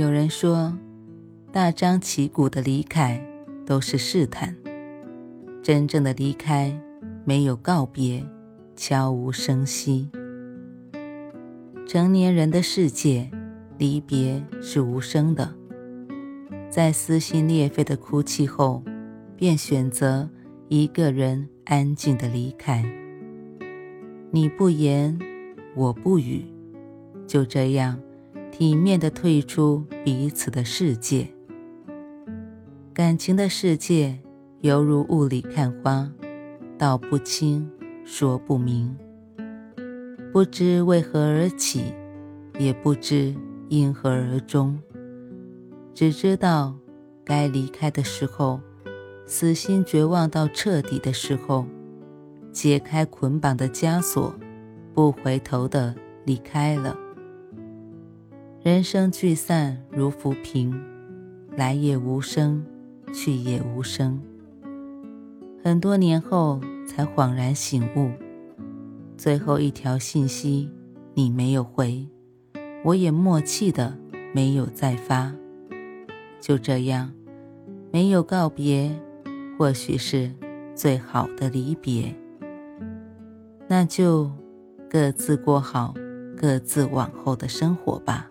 有人说，大张旗鼓的离开都是试探，真正的离开没有告别，悄无声息。成年人的世界，离别是无声的，在撕心裂肺的哭泣后，便选择一个人安静的离开。你不言，我不语，就这样。体面的退出彼此的世界，感情的世界犹如雾里看花，道不清，说不明，不知为何而起，也不知因何而终，只知道该离开的时候，死心绝望到彻底的时候，解开捆绑的枷锁，不回头的离开了。人生聚散如浮萍，来也无声，去也无声。很多年后才恍然醒悟，最后一条信息你没有回，我也默契的没有再发。就这样，没有告别，或许是最好的离别。那就各自过好各自往后的生活吧。